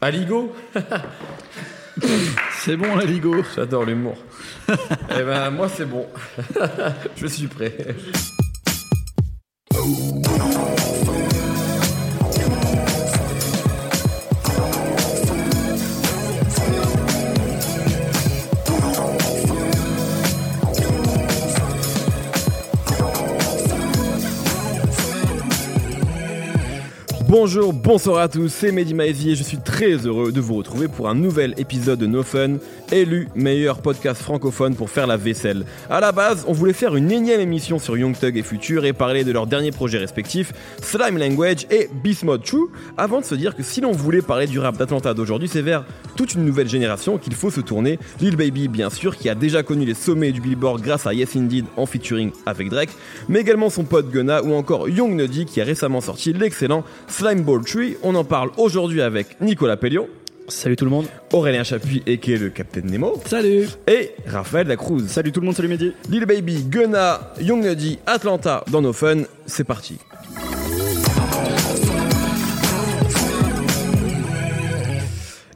Aligo C'est bon, la Ligo. J'adore l'humour. eh ben, moi, c'est bon. Je suis prêt. Bonjour, bonsoir à tous, c'est Mehdi Maizy et je suis très heureux de vous retrouver pour un nouvel épisode de No Fun, élu meilleur podcast francophone pour faire la vaisselle. À la base, on voulait faire une énième émission sur Young Thug et Future et parler de leurs derniers projets respectifs, Slime Language et Beast Mode True, avant de se dire que si l'on voulait parler du rap d'Atlanta d'aujourd'hui, c'est vers toute une nouvelle génération qu'il faut se tourner. Lil Baby, bien sûr, qui a déjà connu les sommets du Billboard grâce à Yes Indeed en featuring avec Drake, mais également son pote Gunna ou encore Young Nuddy qui a récemment sorti l'excellent Slime Ball Tree. On en parle aujourd'hui avec Nicolas Pellion, Salut tout le monde. Aurélien Chapuis, et qui est le Captain Nemo, Salut. et Raphaël Lacruz. Salut tout le monde, salut Mehdi. Lil Baby, Gunna, Young Nuddy, Atlanta dans nos fun, c'est parti.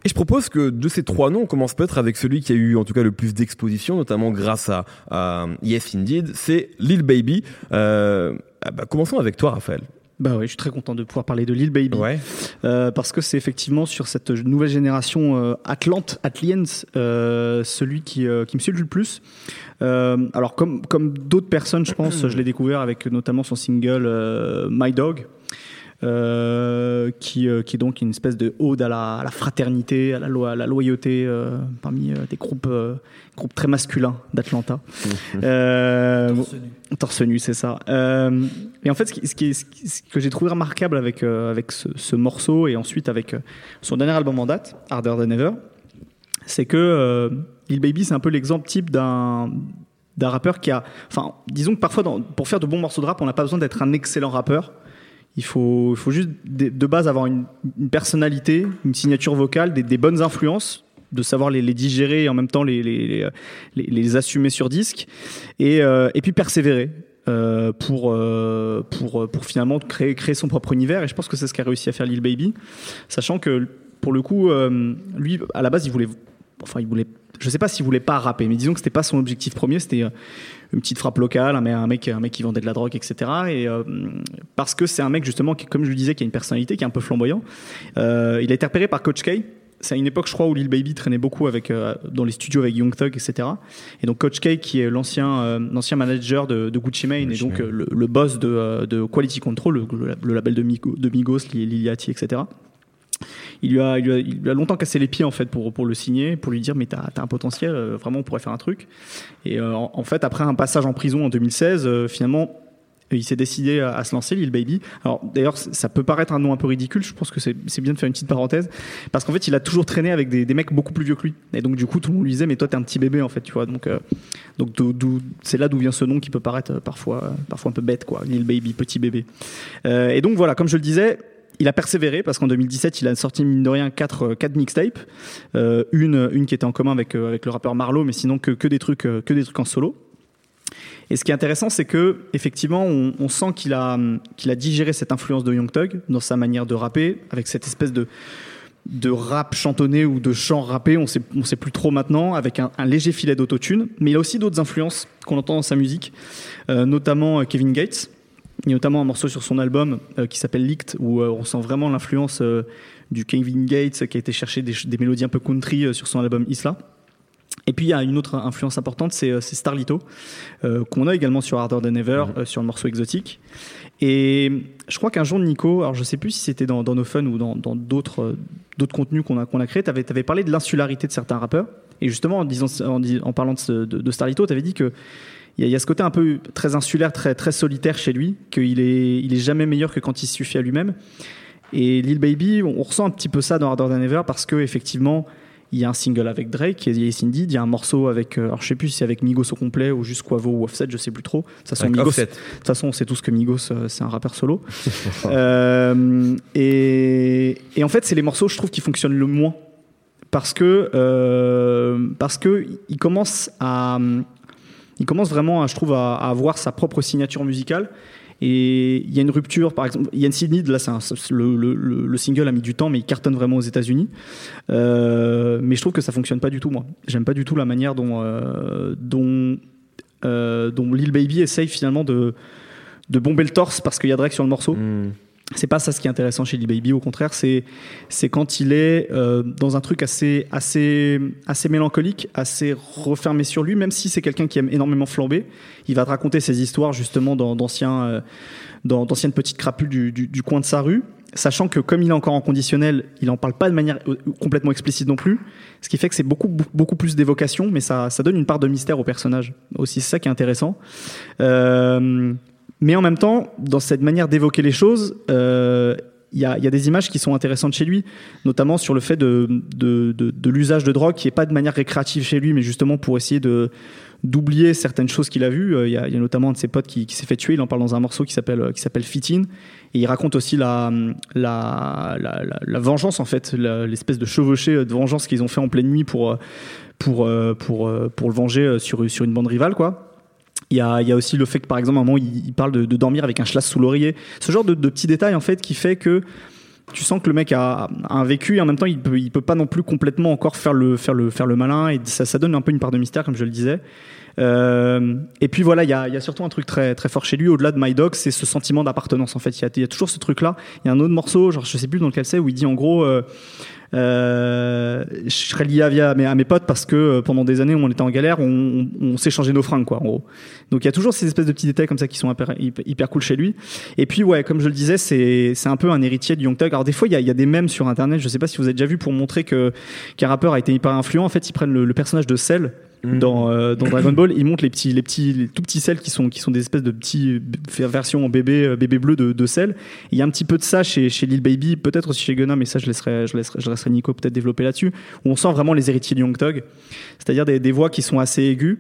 Et je propose que de ces trois noms, on commence peut-être avec celui qui a eu en tout cas le plus d'exposition, notamment grâce à, à Yes Indeed, c'est Lil Baby. Euh, ah bah, commençons avec toi, Raphaël. Bah ouais, je suis très content de pouvoir parler de Lil Baby. Ouais. Euh, parce que c'est effectivement sur cette nouvelle génération euh, Atlante, Atliens, euh, celui qui, qui me séduit le plus. Alors comme, comme d'autres personnes, je pense, je l'ai découvert avec notamment son single My Dog. Euh, qui, euh, qui est donc une espèce de ode à la, à la fraternité, à la, loi, à la loyauté euh, parmi euh, des groupes, euh, groupes très masculins d'Atlanta. Euh, Torse nu, c'est ça. Euh, et en fait, ce, qui, ce, qui est- ce qui- ce que j'ai trouvé remarquable avec, euh, avec ce, ce morceau et ensuite avec son dernier album en date, Harder Than Ever, c'est que euh, Lil Baby, c'est un peu l'exemple type d'un d'un rappeur qui a. Enfin, disons que parfois, dans- pour faire de bons morceaux de rap, on n'a pas besoin d'être un excellent rappeur. Il faut, il faut juste de, base avoir une, personnalité, une signature vocale, des, bonnes influences, de savoir les, digérer et en même temps les, assumer sur disque, et, euh, puis persévérer. euh, pour, euh, pour, pour finalement créer, créer son propre univers et je pense que c'est ce qu'a réussi à faire Lil Baby sachant que pour le coup lui à la base il voulait enfin il voulait je sais pas s'il voulait pas rapper mais disons que c'était pas son objectif premier c'était une petite frappe locale un mec, un mec un mec qui vendait de la drogue etc et euh, parce que c'est un mec justement qui comme je le disais qui a une personnalité qui est un peu flamboyant euh, il a été repéré par Coach K c'est à une époque, je crois, où Lil Baby traînait beaucoup avec, euh, dans les studios avec Young Thug, etc. Et donc Coach K, qui est l'ancien euh, l'ancien manager de, de Gucci Mane et donc euh, le, le boss de, euh, de Quality Control, le, label de, Migo- de Migos, Lil Lil Yachty, etc. Il lui, a, il, lui a, il lui a longtemps cassé les pieds en fait pour, pour le signer, pour lui dire mais t'as as un potentiel, euh, vraiment on pourrait faire un truc. Et euh, en, fait après un passage en prison en 2016, euh, finalement il s'est décidé à, se lancer, Lil Baby. Alors d'ailleurs, ça peut paraître un nom un peu ridicule. Je pense que c'est bien de faire une petite parenthèse parce qu'en fait, il a toujours traîné avec des, des mecs beaucoup plus vieux que lui. Et donc du coup, tout le monde lui disait, mais toi, t'es un petit bébé en fait, tu vois. Donc euh, donc c'est là d'où vient ce nom qui peut paraître euh, parfois euh, parfois un peu bête, quoi. Lil Baby, petit bébé. Et donc voilà, comme je le disais. Il a persévéré parce qu'en 2017, il a sorti mine de rien quatre, euh, quatre mixtapes, Euh, une, une qui était en commun avec, euh, avec le rappeur Marlo, mais sinon que, que des trucs, que des trucs en solo. Et ce qui est intéressant, c'est que effectivement, on, sent qu'il a, qu'il a digéré cette influence de Young Thug dans sa manière de rapper, avec cette espèce de de rap chantonné ou de chant rappé, on sait, on sait plus trop maintenant, avec un, léger filet d'autotune. Mais il a aussi d'autres influences qu'on entend dans sa musique, notamment Kevin Gates. Il y a notamment un morceau sur son album euh, qui s'appelle Leaked, où euh, on sent vraiment l'influence euh, du Kevin Gates qui a été chercher des, des mélodies un peu country euh, sur son album Isla. Et puis il y a une autre influence importante, c'est euh, Starlito, euh, qu'on a également sur Harder Than Ever, euh, sur le morceau exotique. Et je crois qu'un jour, Nico, alors je sais plus si c'était dans, dans nos fun ou dans d'autres euh, d'autres contenus qu'on a, qu'on a créés, tu avais, parlé de l'insularité de certains rappeurs. Et justement, en, disant, en, parlant de, de, de Starlito, tu avais dit que il y, a, il y a ce côté un peu très insulaire, très, très solitaire chez lui, qu'il est, il est jamais meilleur que quand il suffit à lui-même. Et Lil Baby, on, on ressent un petit peu ça dans Harder Than Ever parce que effectivement, il y a un single avec Drake, qui est Yes Indeed, il y a un morceau avec, euh, alors je sais plus si c'est avec Migos au complet ou juste Quavo ou Offset, je sais plus trop. De toute façon, Migos, de toute façon, on sait tous que Migos, euh, c'est un rappeur solo. Euh, et, et en fait, c'est les morceaux, je trouve, qui fonctionnent le moins. Parce que, euh, parce que il commence à, il commence vraiment, je trouve, à, avoir sa propre signature musicale. Et il y a une rupture, par exemple, Yann Sydney, là, c'est le, le, le, single a mis du temps, mais il cartonne vraiment aux États-Unis. Euh, mais je trouve que ça fonctionne pas du tout, moi. J'aime pas du tout la manière dont, euh, euh, dont Lil Baby essaye finalement de, de bomber le torse parce qu'il y a Drake sur le morceau. Hmm. C'est pas ça ce qui est intéressant chez Lil Baby, au contraire, c'est c'est quand il est euh, dans un truc assez assez assez mélancolique, assez refermé sur lui, même si c'est quelqu'un qui aime énormément flamber, il va te raconter ses histoires justement d'anciens euh, d'anciennes petites crapules du, du, du, coin de sa rue, sachant que comme il est encore en conditionnel, il en parle pas de manière euh, complètement explicite non plus, ce qui fait que c'est beaucoup beaucoup plus d'évocation, mais ça ça donne une part de mystère au personnage aussi, c'est ça qui est intéressant. Euh, mais en même temps, dans cette manière d'évoquer les choses, euh, il y, a, y, a, des images qui sont intéressantes chez lui, notamment sur le fait de, l'usage de drogue qui est pas de manière récréative chez lui, mais justement pour essayer d'oublier certaines choses qu'il a vues. Euh, il y, a, y, a, notamment un de ses potes qui, s'est fait tuer. Il en parle dans un morceau qui s'appelle qui Fit In, et il raconte aussi la vengeance en fait, l'espèce de chevauchée de vengeance qu'ils ont fait en pleine nuit pour le venger sur sur une bande rivale quoi. Il y, a, aussi le fait que, par exemple, à un moment, il, parle de, dormir avec un schlass sous l'oreiller. Ce genre de, de, petits détails, en fait, qui fait que tu sens que le mec a, a, un vécu et en même temps, il peut, il peut pas non plus complètement encore faire le, faire le, faire le malin et ça, ça donne un peu une part de mystère, comme je le disais. Euh, et puis voilà, il y a, y a, surtout un truc très, très fort chez lui, au-delà de My Dog, c'est ce sentiment d'appartenance. En fait, il y, a, toujours ce truc-là. Il y a un autre morceau, genre je sais plus dans lequel c'est, où il dit en gros, euh, euh, je serais lié à, mes, potes parce que euh, pendant des années où on était en galère, on, on, on s'échangeait nos fringues, quoi, en gros. Donc il y a toujours ces espèces de petits détails comme ça qui sont hyper, cool chez lui. Et puis ouais, comme je le disais, c'est un peu un héritier de Young Thug. Alors des fois il y a, y a des mèmes sur internet, je sais pas si vous avez déjà vu pour montrer que qu'un rappeur a été hyper influent. En fait, ils prennent le, le personnage de Cell Mmh. Dans, euh, dans Dragon Ball, ils montrent les petits, les petits, les tout petits sels qui sont, qui sont des espèces de petits versions en bébé, euh, bébé bleu de, de sel. Il y a un petit peu de ça chez, chez Lil Baby, peut-être aussi chez Gunna, mais ça je laisserai, je laisserai, je laisserai Nico peut-être développer là-dessus, où on sent vraiment les héritiers de Young Thug, c'est-à-dire des, des voix qui sont assez aiguës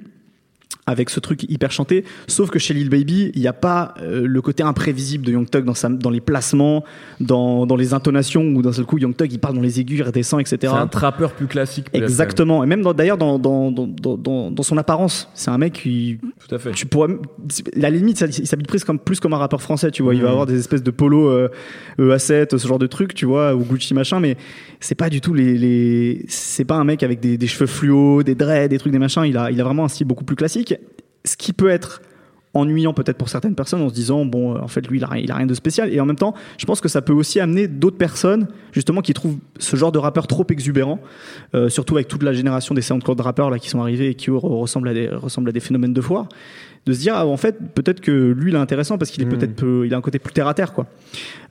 avec ce truc hyper chanté. Sauf que chez Lil Baby, il n'y a pas euh, le côté imprévisible de Young Thug dans, sa, dans les placements, dans, dans les intonations, où d'un seul coup, Young Thug, il parle dans les aigus, il redescend, etc. C'est un trappeur plus classique. Exactement. Et même d'ailleurs, dans, dans, dans, dans, dans son apparence, c'est un mec qui. Tout à fait. Tu pourrais, la limite, il s'habille comme, plus comme un rappeur français, tu vois. Mmh. Il va avoir des espèces de polo euh, EA7, ce genre de truc, tu vois, ou Gucci machin, mais c'est pas du tout les. les... C'est pas un mec avec des, des cheveux fluo, des dreads, des trucs, des machins. Il a, il a vraiment un style beaucoup plus classique ce qui peut être ennuyant peut-être pour certaines personnes en se disant bon en fait lui il a, il a rien de spécial. Et en même temps je pense que ça peut aussi amener d'autres personnes justement qui trouvent ce genre de rappeur trop exubérant euh, surtout avec toute la génération des SoundCloud rappeurs là qui sont arrivés et qui ressemblent à des ressemblent à des phénomènes de foire de se dire ah, en fait peut-être que lui il est intéressant parce qu'il est mmh. peut-être peu, il a un côté plus terre à terre quoi.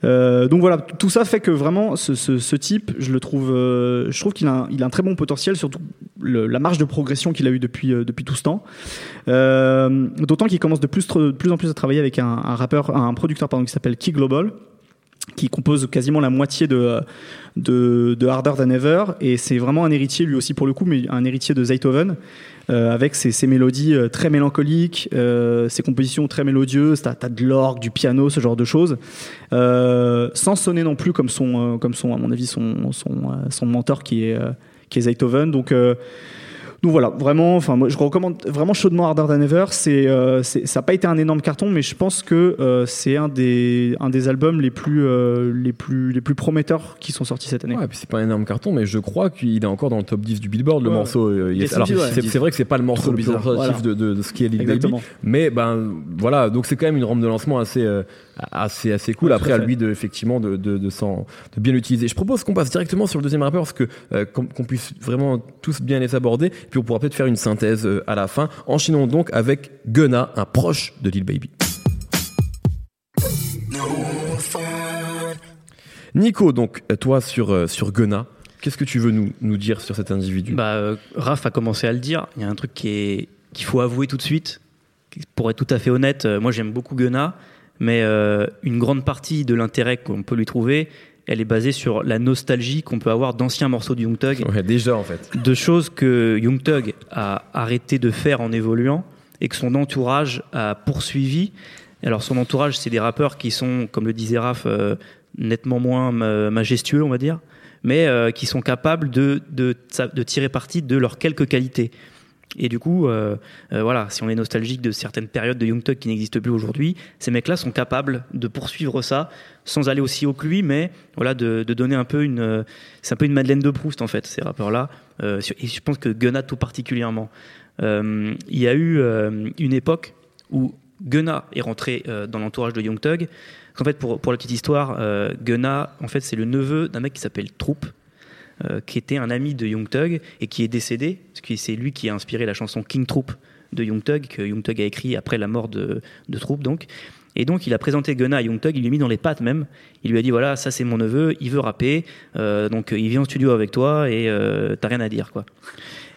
Euh, donc voilà tout ça fait que vraiment ce, ce, ce type je le trouve euh, je trouve qu'il a, il a un très bon potentiel surtout le, la marge de progression qu'il a eu depuis euh, depuis tout ce temps. D'autant qu'il commence de plus, de plus en plus à travailler avec un, un rappeur un producteur pardon qui s'appelle Key Global qui compose quasiment la moitié de, de, de Harder Than Ever. Et c'est vraiment un héritier lui aussi pour le coup mais un héritier de Zaytoven euh, avec ses, ses, mélodies euh, très mélancoliques, euh, ses compositions très mélodieuses, t'as as de l'orgue, du piano, ce genre de choses, euh, sans sonner non plus comme son, comme son, à mon avis, son, son, son mentor qui est, qui est Zaytoven. Donc donc voilà, vraiment, enfin, moi, je recommande vraiment chaudement Harder Than Ever. C'est, euh, ça n'a pas été un énorme carton, mais je pense que euh, c'est un des, un des albums les plus, euh, les plus, les plus prometteurs qui sont sortis cette année. Ouais, puis c'est pas un énorme carton, mais je crois qu'il est encore dans le top 10 du Billboard, le ouais. morceau. Est, alors, c'est, c'est vrai que c'est pas le morceau le plus représentatif voilà. de, de, de, ce qui est Lil Baby, mais ben voilà, donc c'est quand même une rampe de lancement assez, assez, assez cool. Ouais, Après, à lui de effectivement de, de, de, de bien l'utiliser. Je propose qu'on passe directement sur le deuxième rappeur, parce que euh, qu'on puisse vraiment tous bien les aborder puis on pourra peut-être faire une synthèse euh, à la fin. Enchaînons donc avec Gunna, un proche de Lil Baby. Nico, donc toi sur, euh, sur Gunna, qu'est-ce que tu veux nous, nous dire sur cet individu? Bah, euh, Raph a commencé à le dire, il y a un truc qu'il faut avouer tout de suite. Pour être tout à fait honnête, euh, moi j'aime beaucoup Gunna, mais euh, une grande partie de l'intérêt qu'on peut lui trouver, elle est basée sur la nostalgie qu'on peut avoir d'anciens morceaux de Young Thug. Ouais, déjà en fait. De choses que Young Thug a arrêté de faire en évoluant et que son entourage a poursuivi. Alors son entourage, c'est des rappeurs qui sont, comme le disait Raph, euh, nettement moins majestueux, on va dire, mais euh, qui sont capables de, de, de tirer parti de leurs quelques qualités. Et du coup, euh, euh, voilà, si on est nostalgique de certaines périodes de Young Thug qui n'existent plus aujourd'hui, ces mecs-là sont capables de poursuivre ça sans aller aussi haut que lui, mais voilà, de, donner un peu une, euh, c'est un peu une Madeleine de Proust en fait, ces rappeurs-là. Et je pense que Gunna tout particulièrement. Il y a eu une époque où Gunna est rentré dans l'entourage de Young Thug. En fait, pour, la petite histoire, Gunna, en fait, c'est le neveu d'un mec qui s'appelle Troop, euh, qui était un ami de Young Thug et qui est décédé, parce que c'est lui qui a inspiré la chanson King Troop de Young Thug, que Young Thug a écrit après la mort de, de Troop, donc. Et donc, il a présenté Gunna à Young Thug, il lui a mis dans les pattes même. Il lui a dit voilà, ça c'est mon neveu, il veut rapper, euh, donc il vient en studio avec toi et euh, t'as rien à dire, quoi.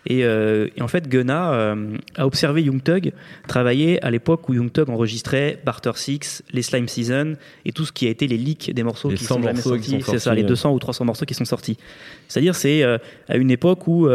Et, euh, et en fait, Gunna euh, a observé Young Thug travailler à l'époque où Young Thug enregistrait Barter Six, les Slime Season et tout ce qui a été les leaks des morceaux Les qui 100 sont jamais sortis. C'est ça, les euh. 200 ou 300 morceaux qui sont sortis. C'est-à-dire, c'est euh, à une époque où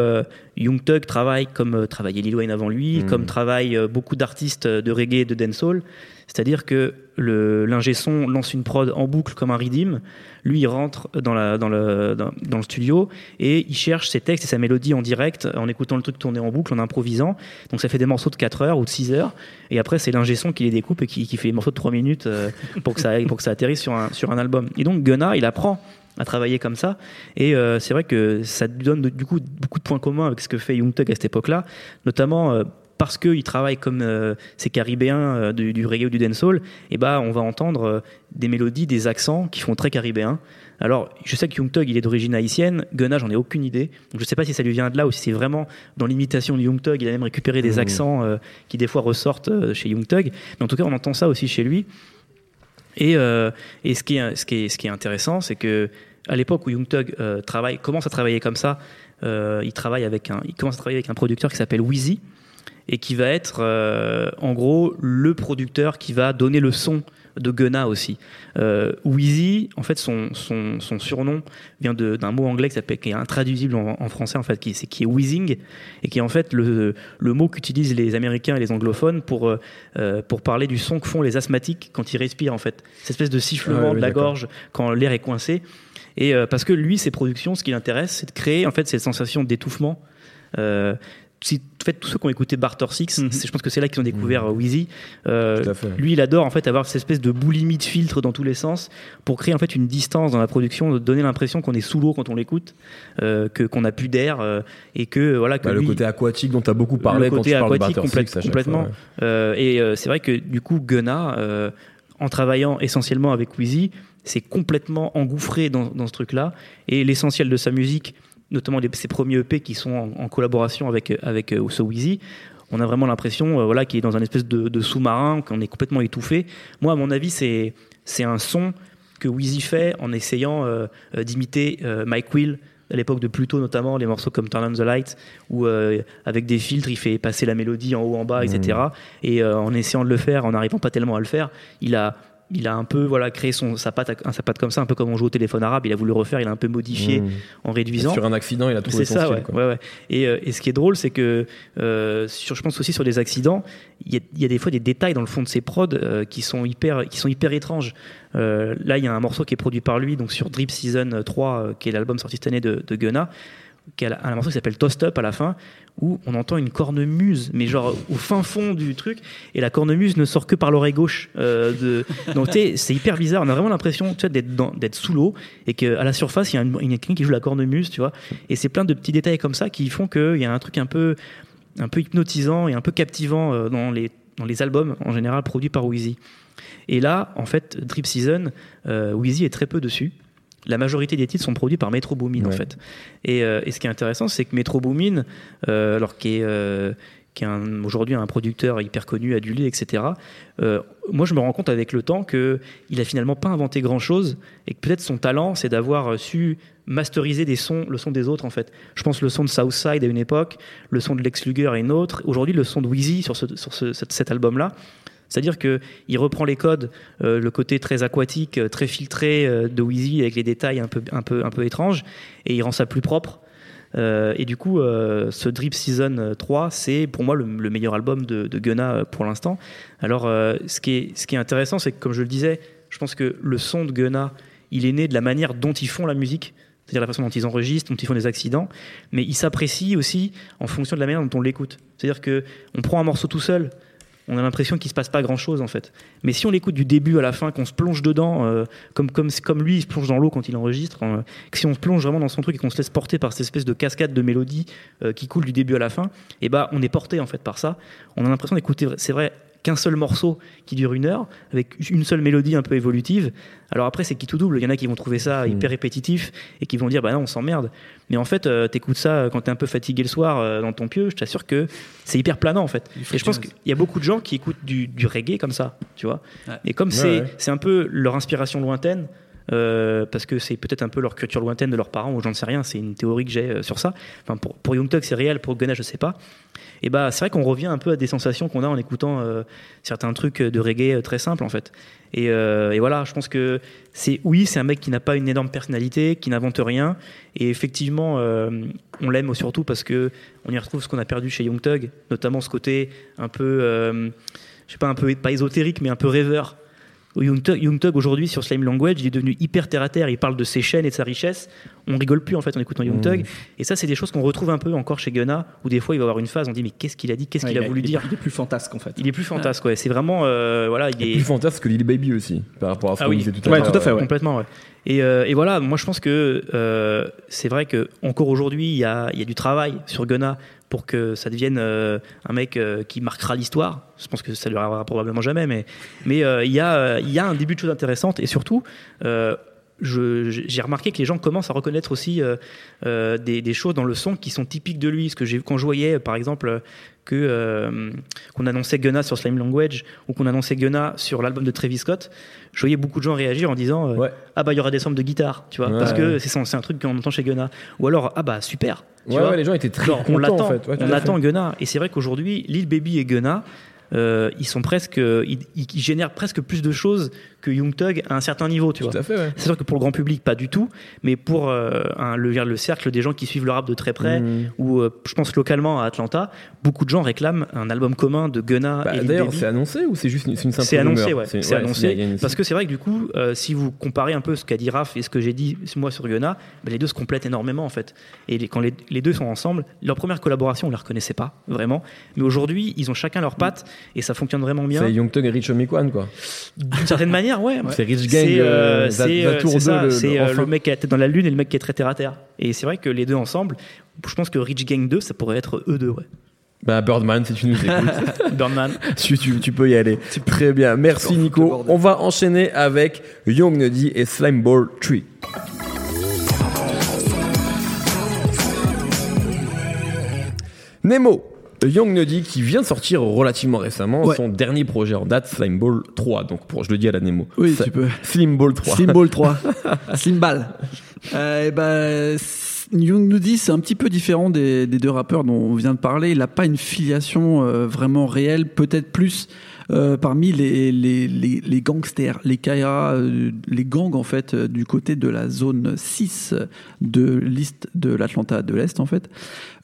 Young Thug travaille comme euh, travaillait Lil Wayne avant lui, Mm. comme travaillent euh, beaucoup d'artistes de reggae et de dancehall. C'est-à-dire que le l'ingé son lance une prod en boucle comme un redeem. Lui, il rentre dans, la, dans, le, dans, dans le studio et il cherche ses textes et sa mélodie en direct en écoutant le truc tourner en boucle, en improvisant. Donc ça fait des morceaux de 4 heures ou de 6 heures. Et après, c'est l'ingé son qui les découpe et qui, qui fait des morceaux de 3 minutes euh, pour, que ça, pour que ça atterrisse sur un, sur un album. Et donc Gunna, il apprend à travailler comme ça. Et euh, c'est vrai que ça donne du coup beaucoup de points communs avec ce que fait Young Thug à cette époque-là, notamment euh, parce qu'il travaille comme euh, ces caribéens euh, du, du reggae ou du dancehall, et bah on va entendre des mélodies, des accents qui font très caribéens. Alors, je sais que Young Thug, il est d'origine haïtienne. Gunna, j'en ai aucune idée. Donc, je sais pas si ça lui vient de là ou si c'est vraiment dans l'imitation de Young Thug. Il a même récupéré des Mmh. accents qui, des fois, ressortent chez Young Thug. Mais en tout cas, on entend ça aussi chez lui. Et, euh, et ce, qui est, ce, qui est, ce qui est intéressant, c'est que à l'époque où Young Thug euh, travaille, commence à travailler comme ça, euh, il, travaille avec un, il commence à travailler avec un producteur qui s'appelle Wheezy et qui va être euh, en gros le producteur qui va donner le son de Gunna aussi. Euh, Wheezy, en fait, son, son, son surnom vient d'un mot anglais qui, s'appelle- qui est intraduisible en, en français, en fait, qui, c'est, qui est wheezing, et qui est en fait le, le mot qu'utilisent les Américains et les anglophones pour, euh, pour parler du son que font les asthmatiques quand ils respirent, en fait. Cette espèce de sifflement Ah oui, de la gorge quand l'air est coincé. Et euh, parce que lui, ses productions, ce qui l'intéresse, c'est de créer en fait cette sensation d'étouffement. Euh, si, en fait, tous ceux qui ont écouté Barter Six, Mhm. je pense que c'est là qu'ils ont découvert Wheezy. Euh, fait. lui, il adore en fait avoir cette espèce de boulimie de filtre dans tous les sens pour créer en fait une distance dans la production, donner l'impression qu'on est sous l'eau quand on l'écoute, euh, que qu'on a plus d'air euh, et que voilà que Bah, le côté aquatique dont tu as beaucoup parlé Le quand côté tu parles de aquatique, complète- Six complètement. fois, ouais. Et c'est vrai que du coup, Gunna, en travaillant essentiellement avec Wheezy, s'est complètement engouffré dans, dans ce truc-là. Et l'essentiel de sa musique, notamment ses premiers EP qui sont en, en collaboration avec, avec euh, Wheezy, on a vraiment l'impression euh, voilà, qu'il est dans un espèce de, de sous-marin, qu'on est complètement étouffé. Moi, à mon avis, c'est c'est un son que Wheezy fait en essayant euh, euh, d'imiter Mike Will à l'époque de Pluto notamment, les morceaux comme Turn on the Light, où euh, avec des filtres, il fait passer la mélodie en haut, en bas, etc. Et euh, en essayant de le faire, en n'arrivant pas tellement à le faire, il a, il a un peu voilà, créé son, sa, patte, sa patte comme ça, un peu comme on joue au téléphone arabe. Il a voulu le refaire, il a un peu modifié Mmh. en réduisant. Sur un accident, il a trouvé son ça, style, ouais. quoi. ouais, ouais. Et, euh, et ce qui est drôle, c'est que euh, sur, je pense aussi sur les accidents, il y, a, il y a des fois des détails dans le fond de ses prods euh, qui sont hyper, qui sont hyper étranges. Euh, là, il y a un morceau qui est produit par lui, donc sur Drip Season 3, euh, qui est l'album sorti cette année de, de Gunna, qui a un morceau qui s'appelle Toast Up à la fin, où on entend une cornemuse, mais genre au fin fond du truc, et la cornemuse ne sort que par l'oreille gauche. euh, de... Donc c'est hyper bizarre. On a vraiment l'impression d'être sous l'eau et qu'à la surface il y a une, une quelqu'un qui joue la cornemuse, tu vois. Et c'est plein de petits détails comme ça qui font qu'il y a un truc un peu, un peu hypnotisant et un peu captivant euh, dans les dans les albums en général produits par Wheezy. Et là, en fait, Drip Season, euh, Wheezy est très peu dessus. La majorité des titres sont produits par Metro Boomin en fait. Et, euh, et ce qui est intéressant, c'est que Metro Boomin, euh, alors qui est, euh, qui est un- aujourd'hui un producteur hyper connu, adulé, etc. moi, je me rends compte avec le temps que il a finalement pas inventé grand chose et que peut-être son talent, c'est d'avoir su masteriser des sons, le son des autres en fait. Je pense le son de Southside à une époque, le son de Lex Luger à une autre. Aujourd'hui, le son de Wheezy sur, ce, sur ce- cet, cet album-là. C'est-à-dire que il reprend les codes, euh, le côté très aquatique, euh, très filtré euh, de Wheezy avec les détails un peu, un peu, un peu étranges, et il rend ça plus propre. Et du coup, ce Drip Season 3, c'est pour moi le, le meilleur album de, Gunna pour l'instant. Alors, ce, qui est, ce qui est intéressant, c'est que comme je le disais, je pense que le son de Gunna, il est né de la manière dont ils font la musique. c'est-à-dire la façon dont ils enregistrent, dont ils font des accidents, mais ils s'apprécient aussi en fonction de la manière dont on l'écoute. C'est-à-dire que on prend un morceau tout seul, on a l'impression qu'il se passe pas grand-chose en fait. Mais si on l'écoute du début à la fin, qu'on se plonge dedans, euh, comme, comme, comme lui il se plonge dans l'eau quand il enregistre, euh, que si on se plonge vraiment dans son truc et qu'on se laisse porter par cette espèce de cascade de mélodies euh, qui coule du début à la fin, et bah on est porté en fait par ça. On a l'impression d'écouter, c'est vrai, qu'un seul morceau qui dure une heure, avec une seule mélodie un peu évolutive. Alors après, c'est qui tout double. Il y en a qui vont trouver ça hyper répétitif et qui vont dire, bah non, on s'emmerde. Mais en fait, euh, t'écoutes ça quand t'es un peu fatigué le soir euh, dans ton pieu, je t'assure que c'est hyper planant en fait. Et je pense qu'il y a beaucoup de gens qui écoutent du, du reggae comme ça, tu vois. Ouais. Et comme Ouais, c'est ouais. c'est un peu leur inspiration lointaine, euh, parce que c'est peut-être un peu leur culture lointaine de leurs parents, ou j'en sais rien, c'est une théorie que j'ai euh, sur ça. Enfin, pour, pour Young c'est réel, pour Gunna, je sais pas. Et bah, c'est vrai qu'on revient un peu à des sensations qu'on a en écoutant euh, certains trucs de reggae très simples, en fait. Et, voilà, je pense que c'est, oui, c'est un mec qui n'a pas une énorme personnalité, qui n'invente rien. Et effectivement, on l'aime surtout parce que on y retrouve ce qu'on a perdu chez Young Thug, notamment ce côté un peu, je sais pas, un peu, pas ésotérique, mais un peu rêveur. Young Thug, aujourd'hui sur Slime Language, il est devenu hyper terre à terre. Il parle de ses chaînes et de sa richesse. On rigole plus en fait en écoutant Young Mmh. Thug. Et ça, c'est des choses qu'on retrouve un peu encore chez Gunna, où des fois il va avoir une phase, on dit mais qu'est-ce qu'il a dit, qu'est-ce qu'il Ouais, a voulu il est- dire? Il est plus fantasque en fait. Il est plus fantasque, ouais. C'est vraiment, euh, voilà, il est plus fantasque que Lil Baby aussi, par rapport à ce Ah qu'on oui. disait tout à Ouais, l'heure. tout à fait, ouais. complètement, ouais. Et, euh, et voilà, moi je pense que euh, c'est vrai que encore aujourd'hui, il y a, il y a du travail sur Gunna pour que ça devienne euh, un mec euh, qui marquera l'histoire. Je pense que ça lui arrivera probablement jamais, mais, mais euh, il, y a, il y a un début de choses intéressantes et surtout. J'ai remarqué que les gens commencent à reconnaître aussi euh, euh, des, des choses dans le son qui sont typiques de lui. Ce que j'ai quand je voyais, par exemple, que euh, qu'on annonçait Gunna sur Slime Language ou qu'on annonçait Gunna sur l'album de Travis Scott, je voyais beaucoup de gens réagir en disant Ouais. ah bah il y aura des samples de guitare, tu vois, Ouais. parce que c'est un truc qu'on entend chez Gunna. Ou alors ah bah super, tu Ouais, vois. les gens étaient très Genre, on contents l'attend, en fait. On attend. Gunna. Et c'est vrai qu'aujourd'hui, Lil Baby et Gunna, ils sont presque, ils, ils- ils génèrent presque plus de choses que Young Thug à un certain niveau, tu vois. Tout ouais. C'est sûr que pour le grand public, pas du tout, mais pour euh, un- le, le cercle des gens qui suivent le rap de très près, Mmh. ou euh, je pense localement à Atlanta, beaucoup de gens réclament un album commun de Gunna Bah, et D'ailleurs, c'est annoncé ou c'est juste une, une simple C'est annoncé, ouais. C'est ouais, annoncé. une- Parce que c'est vrai que du coup, euh, si vous comparez un peu ce qu'a dit Raph et ce que j'ai dit moi sur Gunna, ben, les deux se complètent énormément en fait. Et les- quand les, les deux sont ensemble, leur première collaboration, on ne les reconnaissait pas vraiment. Mais aujourd'hui, ils ont chacun leur patte et ça fonctionne vraiment bien. c'est Young Thug et Rich Homie Kwan, quoi. D'une certaine manière, ouais. C'est Rich Gang, C'est euh, euh, Za- c'est, euh, Zatour c'est 2, ça, le- euh, mec qui a la tête dans la lune et le mec qui est très terre à terre. Et c'est vrai que les deux ensemble, je pense que Rich Gang 2, ça pourrait être eux deux, ouais. Bah, Birdman, si tu nous écoutes. Birdman. tu, tu, tu peux y aller. Très bien. Merci Nico. On va enchaîner avec Young Nuddy et Slime Ball 3. Nemo. Young Nuddy qui vient de sortir relativement récemment Ouais. son dernier projet en date, Slime Ball 3. Donc pour, je le dis à la Nemo. Oui, Ça- tu peux. Slim Ball 3. Slim Ball 3. Slim Ball. Euh, et ben, Young Nuddy, c'est un petit peu différent des, des deux rappeurs dont on vient de parler. Il n'a pas une filiation euh, vraiment réelle, peut-être plus euh, parmi les, les, les, les gangsters, les Kaira, euh, les gangs en fait, euh, du côté de la zone 6 de l'Est de l'Atlanta de l'Est en fait.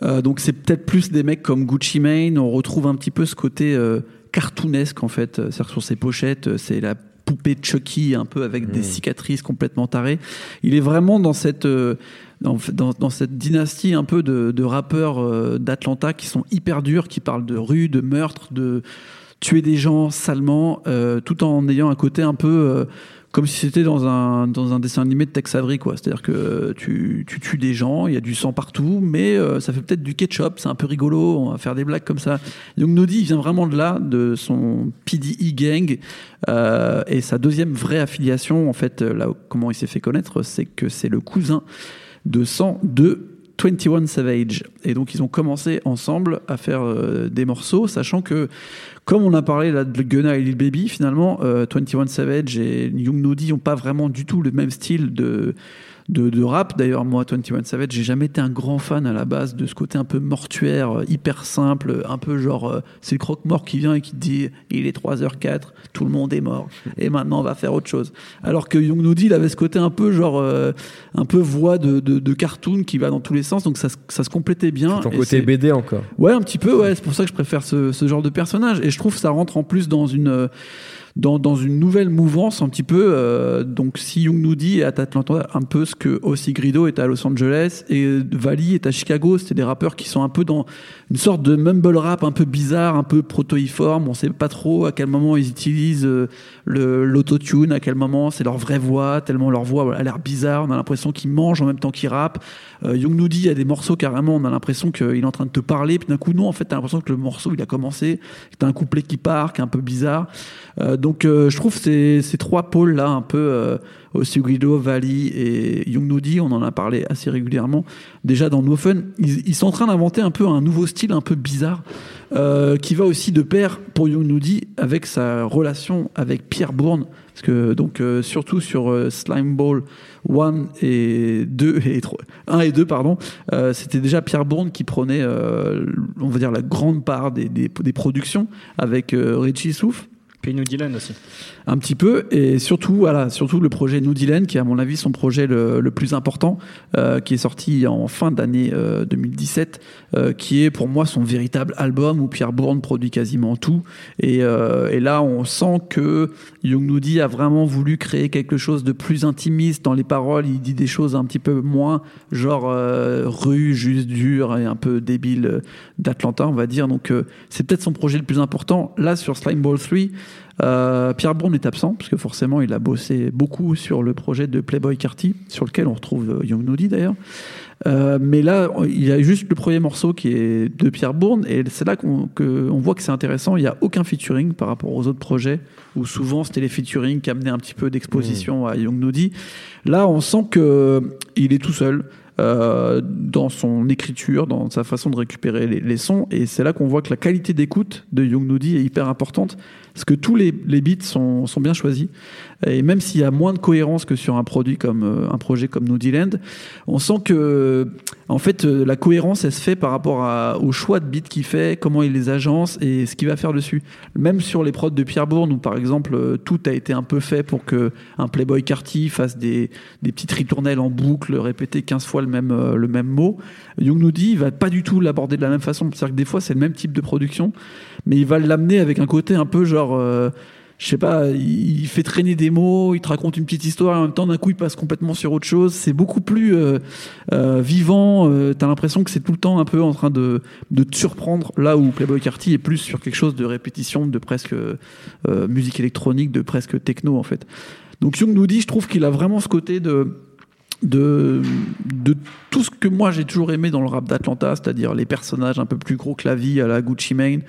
Euh, donc c'est peut-être plus des mecs comme Gucci Mane. On retrouve un petit peu ce côté cartoonesque en fait. C'est-à-dire sur ses pochettes, c'est la poupée Chucky un peu avec des cicatrices complètement tarées. Il est vraiment dans cette dans, dans, dans cette dynastie un peu de, de rappeurs euh, d'Atlanta qui sont hyper durs, qui parlent de rue, de meurtre, de tuer des gens salement, euh, tout en ayant un côté un peu euh, comme si c'était dans un, dans un dessin animé de Tex Avery, quoi. C'est-à-dire que tu, tu tues des gens, il y a du sang partout, mais euh, ça fait peut-être du ketchup, c'est un peu rigolo, on va faire des blagues comme ça. Young Noddy, vient vraiment de là, de son PDE gang, et sa deuxième vraie affiliation, en fait, là, comment il s'est fait connaître, c'est que c'est le cousin de sang de 21 Savage. Et donc, ils ont commencé ensemble à faire euh, des morceaux, sachant que, comme on a parlé là de Gunna et Lil Baby, finalement, euh, 21 Savage et Young Noddy n'ont pas vraiment du tout le même style de, de, de rap. D'ailleurs, moi, 21 Savage, j'ai jamais été un grand fan à la base de ce côté un peu mortuaire, euh, hyper simple, un peu genre, euh, c'est le croque-mort qui vient et qui te dit il est 3h04, tout le monde est mort, et maintenant on va faire autre chose. Alors que Young Nuddy, il avait ce côté un peu genre, euh, un peu voix de, de, de cartoon qui va dans tous les sens, donc ça, se- ça se complétait bien. Ton côté BD encore. Ouais, un petit peu, ouais. C'est pour ça que je préfère ce, ce genre de personnage. Et je trouve que ça rentre en plus dans une, euh, dans, dans une nouvelle mouvance un petit peu. euh, donc si Young Nudy est à Atlanta, un peu ce que aussi Grido est à Los Angeles et Valley est à Chicago, c'est des rappeurs qui sont un peu dans une sorte de mumble rap un peu bizarre, un peu protoïforme. On sait pas trop à quel moment ils utilisent euh, l'autotune, à quel moment c'est leur vraie voix, tellement leur voix a l'air bizarre. On a l'impression qu'ils mangent en même temps qu'ils rappent. Euh, Young Nudy, il y a des morceaux carrément, on a l'impression qu'il est en train de te parler, puis d'un coup non, en fait t'as l'impression que le morceau il a commencé, que t'as un couplet qui part, qui est un peu bizarre. Euh, euh, je trouve ces, trois pôles là un peu euh, aussi Guido, Valley et Young Nudy, on en a parlé assez régulièrement. Déjà dans No Fun, ils, sont en train d'inventer un peu un nouveau style un peu bizarre euh, qui va aussi de pair pour Young Nudy avec sa relation avec Pierre Bourne. Parce que donc surtout sur euh, Slime Ball 1 et 2 et 3, 1 et 2 pardon, c'était déjà Pierre Bourne qui prenait on va dire la grande part des, des, productions avec Richie Souf Puis New Dylan aussi. un petit peu et surtout voilà surtout le projet New Dylan qui est à mon avis son projet le, plus important euh, qui est sorti en fin d'année euh, 2017 euh, qui est pour moi son véritable album où Pierre Bourne produit quasiment tout. Et, euh, et là on sent que Young Nudy a vraiment voulu créer quelque chose de plus intimiste dans les paroles. Il dit des choses un petit peu moins genre euh, rue juste dur et un peu débile euh, d'Atlanta on va dire. Donc euh, c'est peut-être son projet le plus important. Là sur Slime Ball 3 euh, Pierre Bourne est absent parce que forcément il a bossé beaucoup sur le projet de Playboy Carty sur lequel on retrouve euh, Young Nudy d'ailleurs. Euh, mais là il y a juste le premier morceau qui est de Pierre Bourne et c'est là qu'on que on voit que c'est intéressant. Il n'y a aucun featuring par rapport aux autres projets où souvent c'était les featuring qui amenaient un petit peu d'exposition à Young Nudy là on sent que il est tout seul euh, dans son écriture, dans sa façon de récupérer les, sons. Et c'est là qu'on voit que la qualité d'écoute de Young Nudy est hyper importante, parce que tous les, les beats sont, bien choisis. Et même s'il y a moins de cohérence que sur un produit comme euh, un projet comme Nudy Land, on sent que en fait euh, la cohérence elle se fait par rapport au choix de beats qu'il fait, comment il les agence et ce qu'il va faire dessus. Même sur les prods de Pierre Bourne, où par exemple tout a été un peu fait pour que un Playboy Carty fasse des, des petites ritournelles en boucle, répéter 15 fois le même, euh, le même mot. Young Nudy, il va pas du tout l'aborder de la même façon. C'est-à-dire que des fois, c'est le même type de production, mais il va l'amener avec un côté un peu genre, euh, je sais pas, il fait traîner des mots, il te raconte une petite histoire, et en même temps, d'un coup, il passe complètement sur autre chose. C'est beaucoup plus euh, euh, vivant. Euh, T'as l'impression que c'est tout le temps un peu en train de, de te surprendre, là où Playboy Carty est plus sur quelque chose de répétition, de presque musique électronique, de presque techno, en fait. Donc Young Nudy, je trouve qu'il a vraiment ce côté de de, de tout ce que moi j'ai toujours aimé dans le rap d'Atlanta, c'est-à-dire les personnages un peu plus gros que la vie à la Gucci Mane,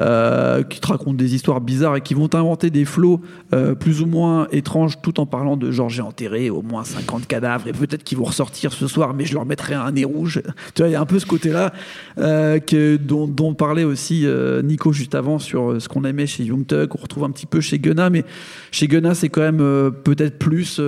euh, qui te racontent des histoires bizarres et qui vont inventer des flots euh, plus ou moins étranges tout en parlant de genre j'ai enterré au moins 50 cadavres et peut-être qu'ils vont ressortir ce soir mais je leur mettrai un nez rouge. Tu vois, il y a un peu ce côté-là euh, dont, dont parlait aussi euh, Nico juste avant sur euh, ce qu'on aimait chez Young Thug, qu'on retrouve un petit peu chez Gunna, mais chez Gunna c'est quand même euh, peut-être plus,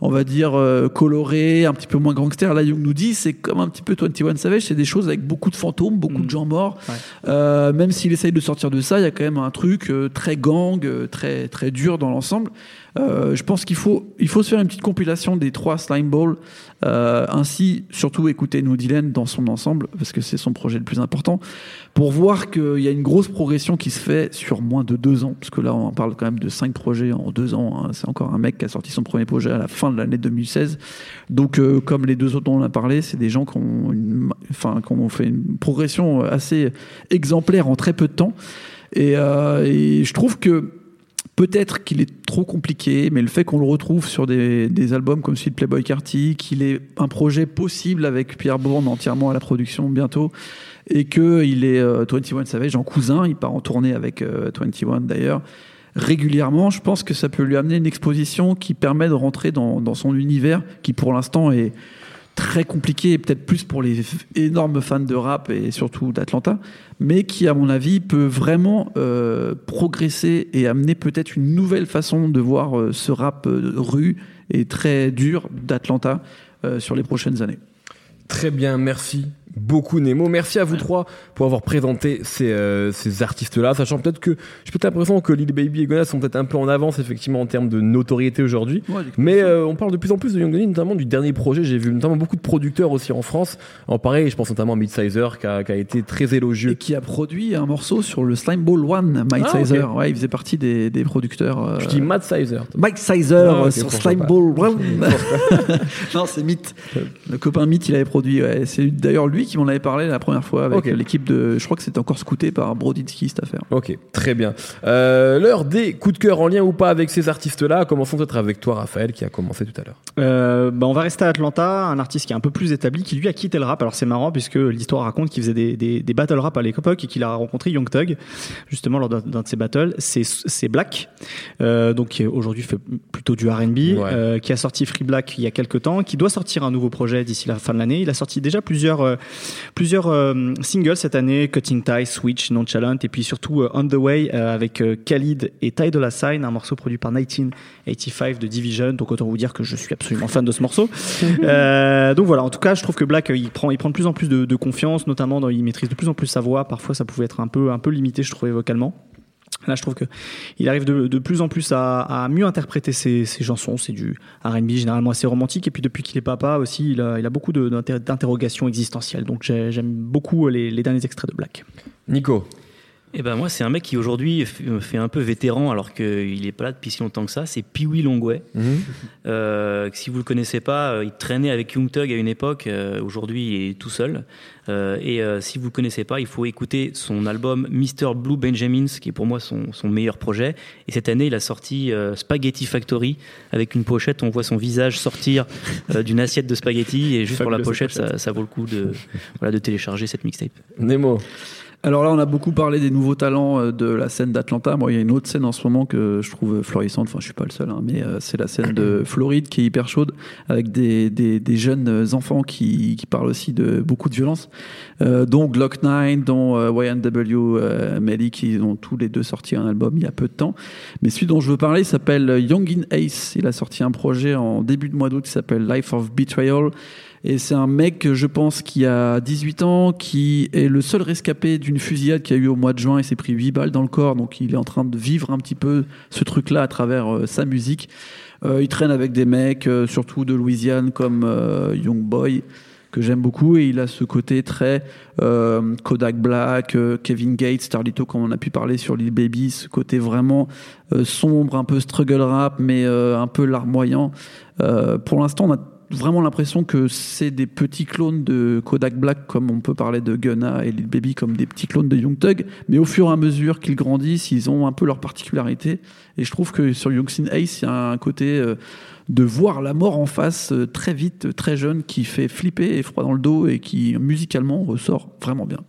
on va dire, euh, coloré, un petit peu moins gangster. Là, Young nous dit c'est comme un petit peu 21 Savage, c'est des choses avec beaucoup de fantômes, beaucoup de gens morts. Ouais. Euh, même s'il essaye de sortir de ça, il y a quand même un truc euh, très gang, euh, très très dur dans l'ensemble. Euh, je pense qu'il faut il faut se faire une petite compilation des trois Slime Ball, euh, ainsi surtout écouter New Dylan dans son ensemble parce que c'est son projet le plus important pour voir qu'il y a une grosse progression qui se fait sur moins de deux ans parce que là on parle quand même de cinq projets en deux ans. hein. C'est encore un mec qui a sorti son premier projet à la fin de l'année 2016. Donc euh, comme les deux autres dont on a parlé, c'est des gens qui ont enfin qui ont fait une progression assez exemplaire en très peu de temps. Et je trouve que peut-être qu'il est trop compliqué, mais le fait qu'on le retrouve sur des, albums comme celui de Playboy Carty, qu'il est un projet possible avec Pierre Bourne entièrement à la production bientôt, et qu'il est euh, 21 Savage en cousin, il part en tournée avec euh, 21 d'ailleurs, régulièrement, je pense que ça peut lui amener une exposition qui permet de rentrer dans son univers, qui pour l'instant est très compliqué, et peut-être plus pour les énormes fans de rap et surtout d'Atlanta, mais qui, à mon avis, peut vraiment euh, progresser et amener peut-être une nouvelle façon de voir euh, ce rap euh, rue et très dur d'Atlanta sur les prochaines années. Très bien, merci beaucoup Nemo. Merci à vous trois pour avoir présenté ces, euh, ces artistes-là, sachant peut-être que j'ai peut-être l'impression que Lil Baby et Gunna sont peut-être un peu en avance effectivement en termes de notoriété aujourd'hui. Ouais, Mais euh, on parle de plus en plus de Young Gunny, notamment du dernier projet. J'ai vu notamment beaucoup de producteurs aussi en France. En pareil, je pense notamment à Midsizer qui a, qui a été très élogieux. Et qui a produit un morceau sur le Slime Ball One, Mike Ah. Ouais, il faisait partie des, des producteurs. euh, Je dis Mad Sizer. Mike Sizer Ah, sur Slime. Ball One. non, c'est Myth. Le copain Myth, il avait produit. ouais. C'est d'ailleurs lui qui m'en avait parlé la première fois avec l'équipe de. Je crois que c'était encore scouté par Brodinski cette affaire. Ok, très bien. Euh, L'heure des coups de cœur en lien ou pas avec ces artistes-là. Commençons peut-être avec toi, Raphaël, qui a commencé tout à l'heure? Euh, bah, on va rester à Atlanta, un artiste qui est un peu plus établi, qui lui a quitté le rap. Alors c'est marrant puisque l'histoire raconte qu'il faisait des, des, des battle rap à l'époque et qu'il a rencontré Young Thug justement lors d'un de ses battles. C'est c'est Black, euh, donc qui aujourd'hui fait plutôt du R&B, Ouais. euh, qui a sorti Free Black il y a quelques temps, qui doit sortir un nouveau projet d'ici la fin de l'année. Il a sorti déjà plusieurs euh, plusieurs euh, singles cette année, Cutting Tie, Switch, Nonchalant et puis surtout euh, On the Way euh, avec Khalid et Ty Dolla Sign, un morceau produit par 1985 de Division. Donc autant vous dire que je suis absolument fan de ce morceau. Donc voilà, en tout cas, je trouve que Black il prend il prend de plus en plus de, de confiance, notamment dans, il maîtrise de plus en plus sa voix. Parfois, ça pouvait être un peu un peu limité, je trouvais vocalement. Là, je trouve que il arrive de, plus en plus à, mieux interpréter ses, chansons. C'est du R&B généralement assez romantique. Et puis depuis qu'il est papa aussi, il a, beaucoup d'interrogations existentielles. Donc j'ai- j'aime beaucoup les derniers extraits de Black. Nico. Eh ben moi, c'est un mec qui aujourd'hui fait un peu vétéran alors qu'il n'est pas là depuis si longtemps que ça. C'est Pee-Wee Longway. Euh, si vous le connaissez pas, euh, il traînait avec Young Thug à une époque. euh, aujourd'hui, il est tout seul. Euh, et si vous le connaissez pas, il faut écouter son album Mr. Blue Benjamins, qui est pour moi son, son meilleur projet. Et cette année, il a sorti Spaghetti Factory avec une pochette. On voit son visage sortir d'une assiette de spaghetti. Et juste pour la pochette, pochette. ça, ça vaut le coup de, voilà, de télécharger cette mixtape. Nemo. Alors là, on a beaucoup parlé des nouveaux talents euh, de la scène d'Atlanta. Moi, il y a une autre scène en ce moment que je trouve florissante. Enfin, je suis pas le seul, hein, mais euh, c'est la scène de Floride qui est hyper chaude, avec des, des, des jeunes enfants qui, qui parlent aussi de beaucoup de violence, euh, dont Glock 9, dont euh, YNW euh, Melly, qui ont tous les deux sorti un album il y a peu de temps. Mais celui dont je veux parler s'appelle Young in Ace. Il a sorti un projet en début de mois d'août qui s'appelle Life of Betrayal. Et c'est un mec, je pense, qui a 18 ans, qui est le seul rescapé d'une fusillade qu'il a eu au mois de juin. Il s'est pris 8 balles dans le corps, donc il est en train de vivre un petit peu ce truc-là à travers euh, sa musique. Euh, il traîne avec des mecs, euh, surtout de Louisiane, comme euh, Young Boy, que j'aime beaucoup. Et il a ce côté très euh, Kodak Black, Kevin Gates, Starlito, comme on a pu parler sur Lil Baby, ce côté vraiment sombre, un peu struggle rap, mais un peu larmoyant. Pour l'instant, on a vraiment l'impression que c'est des petits clones de Kodak Black, comme on peut parler de Gunna et Lil Baby comme des petits clones de Young Thug, mais au fur et à mesure qu'ils grandissent, ils ont un peu leur particularité. Et je trouve que sur Young Sin Ace, il y a un côté euh, de voir la mort en face euh, très vite, très jeune, qui fait flipper et froid dans le dos et qui musicalement ressort vraiment bien.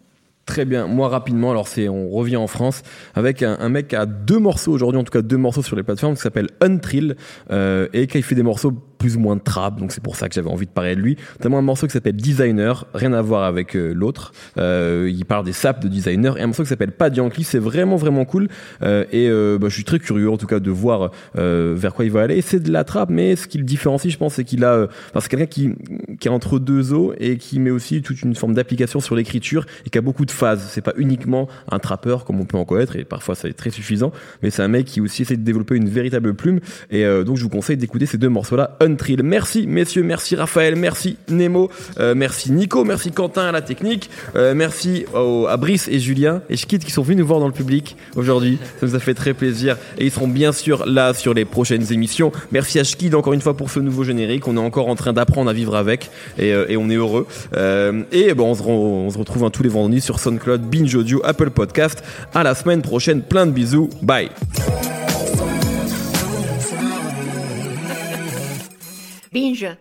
Très bien. Moi, rapidement, alors c'est, on revient en France avec un, un mec a deux morceaux aujourd'hui, en tout cas deux morceaux sur les plateformes, qui s'appelle Untrill, euh, et qui fait des morceaux plus ou moins de trap, donc c'est pour ça que j'avais envie de parler de lui. Notamment un morceau qui s'appelle Designer, rien à voir avec euh, l'autre. Euh, il parle des saps de Designer, et un morceau qui s'appelle Pas Yankee, c'est vraiment vraiment cool. Et bah, je suis très curieux, en tout cas, de voir vers quoi il va aller. C'est de la trap, mais ce qui le différencie, je pense, c'est qu'il a, enfin, c'est quelqu'un qui, qui est entre deux eaux et qui met aussi toute une forme d'application sur l'écriture et qui a beaucoup de C'est pas uniquement un trappeur comme on peut en connaître et parfois ça est très suffisant, mais c'est un mec qui aussi essaie de développer une véritable plume. Et euh, donc je vous conseille d'écouter ces deux morceaux-là, Untrill. Merci messieurs, merci Raphaël, merci Nemo, euh, merci Nico, merci Quentin à la technique, euh, merci au- à Brice et Julien et Schkid qui sont venus nous voir dans le public aujourd'hui. Ça nous a fait très plaisir et ils seront bien sûr là sur les prochaines émissions. Merci à Schkid encore une fois pour ce nouveau générique. On est encore en train d'apprendre à vivre avec et, on est heureux. Et bon, on se, re- on se retrouve hein, tous les vendredis sur SoundCloud, Binge Audio, Apple Podcast. À la semaine prochaine. Plein de bisous. Bye. Binge.